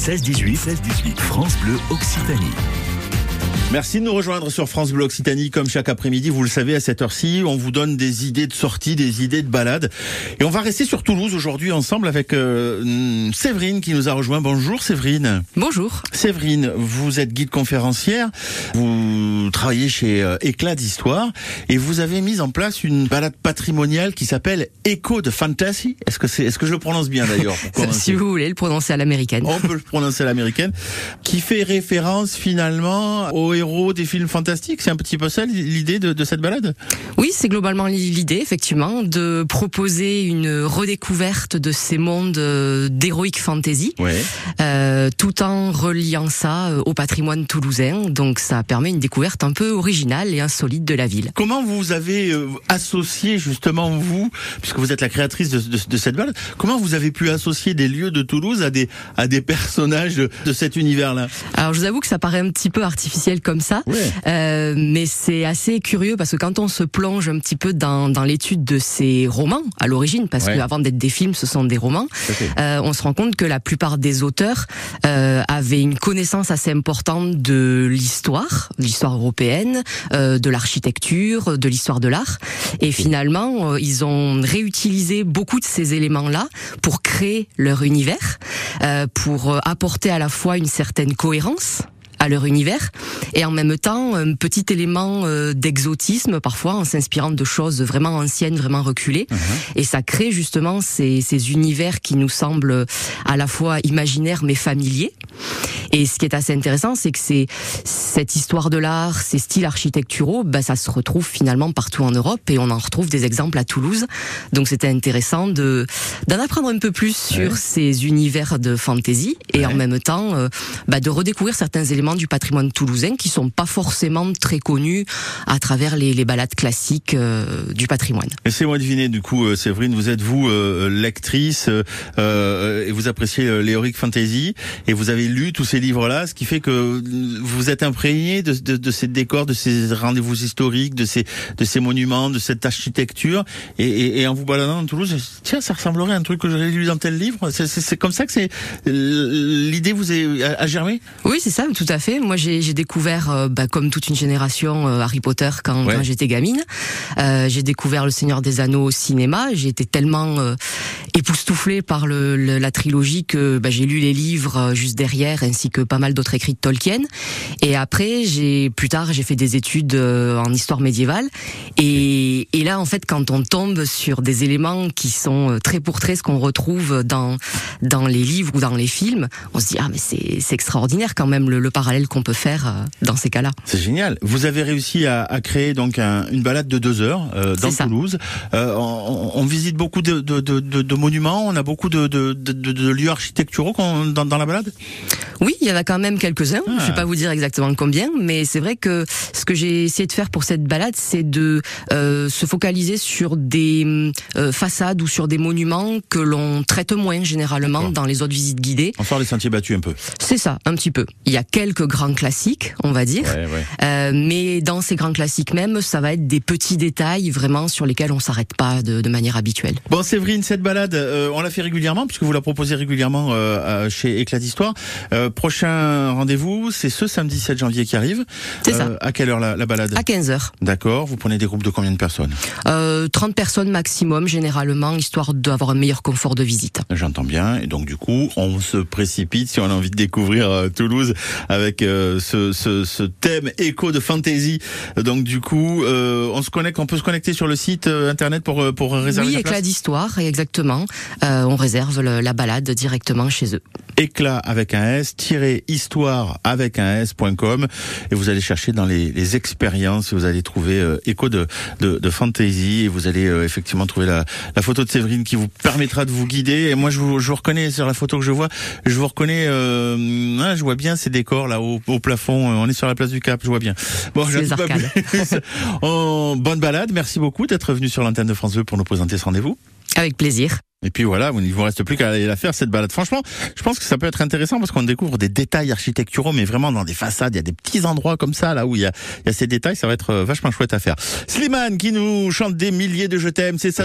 16-18, 16-18, France Bleu Occitanie. Merci de nous rejoindre sur France Bleu Occitanie. Comme chaque après-midi, vous le savez, à cette heure-ci, on vous donne des idées de sortie, des idées de balade. Et on va rester sur Toulouse aujourd'hui ensemble avec euh, Séverine qui nous a rejoint. Bonjour Séverine. Bonjour. Séverine, vous êtes guide conférencière, vous travaillez chez euh, Éclat d'Histoire et vous avez mis en place une balade patrimoniale qui s'appelle Echo de Fantasy. Est-ce que c'est, est-ce que je le prononce bien d'ailleurs Si vous voulez le prononcer à l'américaine. On peut le prononcer à l'américaine. Qui fait référence finalement au héros des films fantastiques. C'est un petit peu ça l'idée de, de, cette balade? Oui, c'est globalement l'idée, effectivement, de proposer une redécouverte de ces mondes euh, d'heroic fantasy, ouais. euh, tout en reliant ça euh, au patrimoine toulousain. Donc ça permet une découverte un peu originale et insolite de la ville. Comment vous avez associé justement vous, puisque vous êtes la créatrice de, de, de, cette balade, comment vous avez pu associer des lieux de Toulouse à des à des personnages de cet univers-là? Alors je vous avoue que ça paraît un petit peu artificiel comme ça. Ouais. Euh, mais c'est assez curieux parce que quand on se plonge un petit peu dans, dans l'étude de ces romans à l'origine, parce ouais. qu'avant d'être des films, ce sont des romans, euh, on se rend compte que la plupart des auteurs euh, avaient une connaissance assez importante de l'histoire, l'histoire européenne, euh, de l'architecture, de l'histoire de l'art. Et finalement, euh, ils ont réutilisé beaucoup de ces éléments-là pour créer leur univers, euh, pour apporter à la fois une certaine cohérence leur univers. Et en même temps un petit élément euh, d'exotisme parfois en s'inspirant de choses vraiment anciennes, vraiment reculées. -huh. et ça crée justement ces, ces, univers qui nous semblent à la fois imaginaires mais familiers et ce qui est assez intéressant c'est que c'est cette histoire de l'art, ces styles architecturaux, bah, ça se retrouve finalement partout en Europe et on en retrouve des exemples à Toulouse donc c'était intéressant de d'en apprendre un peu plus sur ouais. ces univers de fantasy et ouais. en même temps euh, bah, de redécouvrir certains éléments du patrimoine toulousain qui sont pas forcément très connus à travers les, les balades classiques euh, du patrimoine. Laissez-moi deviner du coup, euh, Séverine, vous êtes vous euh, lectrice euh, et vous appréciez l'héroïque fantasy et vous avez lu tous ces livres-là, ce qui fait que vous êtes imprégné de, de, de ces décors, de ces rendez-vous historiques, de ces de ces monuments, de cette architecture et, et, et en vous baladant dans Toulouse, tiens, ça ressemblerait à un truc que j'avais lu dans tel livre. C'est comme ça que c'est l'idée vous est a, a germé? Oui, c'est ça, tout à fait. Moi, j'ai découvert, euh, bah, comme toute une génération, euh, Harry Potter quand, ouais. quand j'étais gamine. Euh, j'ai découvert Le Seigneur des Anneaux au cinéma. J'ai été tellement époustouflée par le, le, la trilogie que bah, j'ai lu les livres euh, juste derrière, ainsi que pas mal d'autres écrits de Tolkien. Et après, j'ai plus tard, j'ai fait des études euh, en histoire médiévale. Et, et, là, en fait, quand on tombe sur des éléments qui sont très pour très ce qu'on retrouve dans dans les livres ou dans les films, on se dit ah mais c'est extraordinaire quand même le, le parallèle qu'on peut faire euh, dans ces cas-là. C'est génial. Vous avez réussi à, à créer donc un, une balade de deux heures euh, dans Toulouse. Euh, on, on, visite beaucoup de, de, de, de, on a beaucoup de, lieux architecturaux dans, la balade? Oui, il y en a quand même quelques-uns. Ah. Je ne vais pas vous dire exactement combien, mais c'est vrai que ce que j'ai essayé de faire pour cette balade, c'est de euh, se focaliser sur des euh, façades ou sur des monuments que l'on traite moins généralement dans les autres visites guidées. On sort les sentiers battus un peu. C'est ça, un petit peu. Il y a quelques grands classiques, on va dire, ouais, ouais. Euh, mais dans ces grands classiques même, ça va être des petits détails vraiment sur lesquels on s'arrête pas de, de, manière habituelle. Bon, Séverine, cette balade, euh, on la fait régulièrement puisque vous la proposez régulièrement euh, chez Éclat d'Histoire. Prochain rendez-vous, c'est ce samedi 7 janvier qui arrive. C'est ça. À quelle heure la, la balade À 15 heures. D'accord. Vous prenez des groupes de combien de personnes 30 personnes maximum, généralement, histoire d'avoir un meilleur confort de visite. J'entends bien. Et donc, du coup, on se précipite si on a envie de découvrir Toulouse avec euh, ce, ce, ce, thème écho de fantasy. Donc du coup, euh, on se connecte, on peut se connecter sur le site euh, internet pour pour réserver. Oui, sa éclat place d'histoire, exactement. on réserve le, la balade directement chez eux. Éclat avec un S, histoire avec un S.com et vous allez chercher dans les, les expériences, vous allez trouver écho de, de, de fantasy et vous allez effectivement trouver la, la photo de Séverine qui vous permettra de vous guider. Et moi, je vous, je vous reconnais sur la photo que je vois, je vous reconnais, ah, je vois bien ces décors là au, au, plafond. On est sur la place du Cap, je vois bien. Bon, je pas plus. oh, bonne balade. Merci beaucoup d'être venu sur l'antenne de France 2 pour nous présenter ce rendez-vous. Avec plaisir. Et puis voilà, il vous reste plus qu'à aller la faire cette balade. Franchement, je pense que ça peut être intéressant parce qu'on découvre des détails architecturaux, mais vraiment dans des façades. Il y a des petits endroits comme ça là où il y a, il y a ces détails. Ça va être vachement chouette à faire. Slimane qui nous chante des milliers de je t'aime, c'est ça.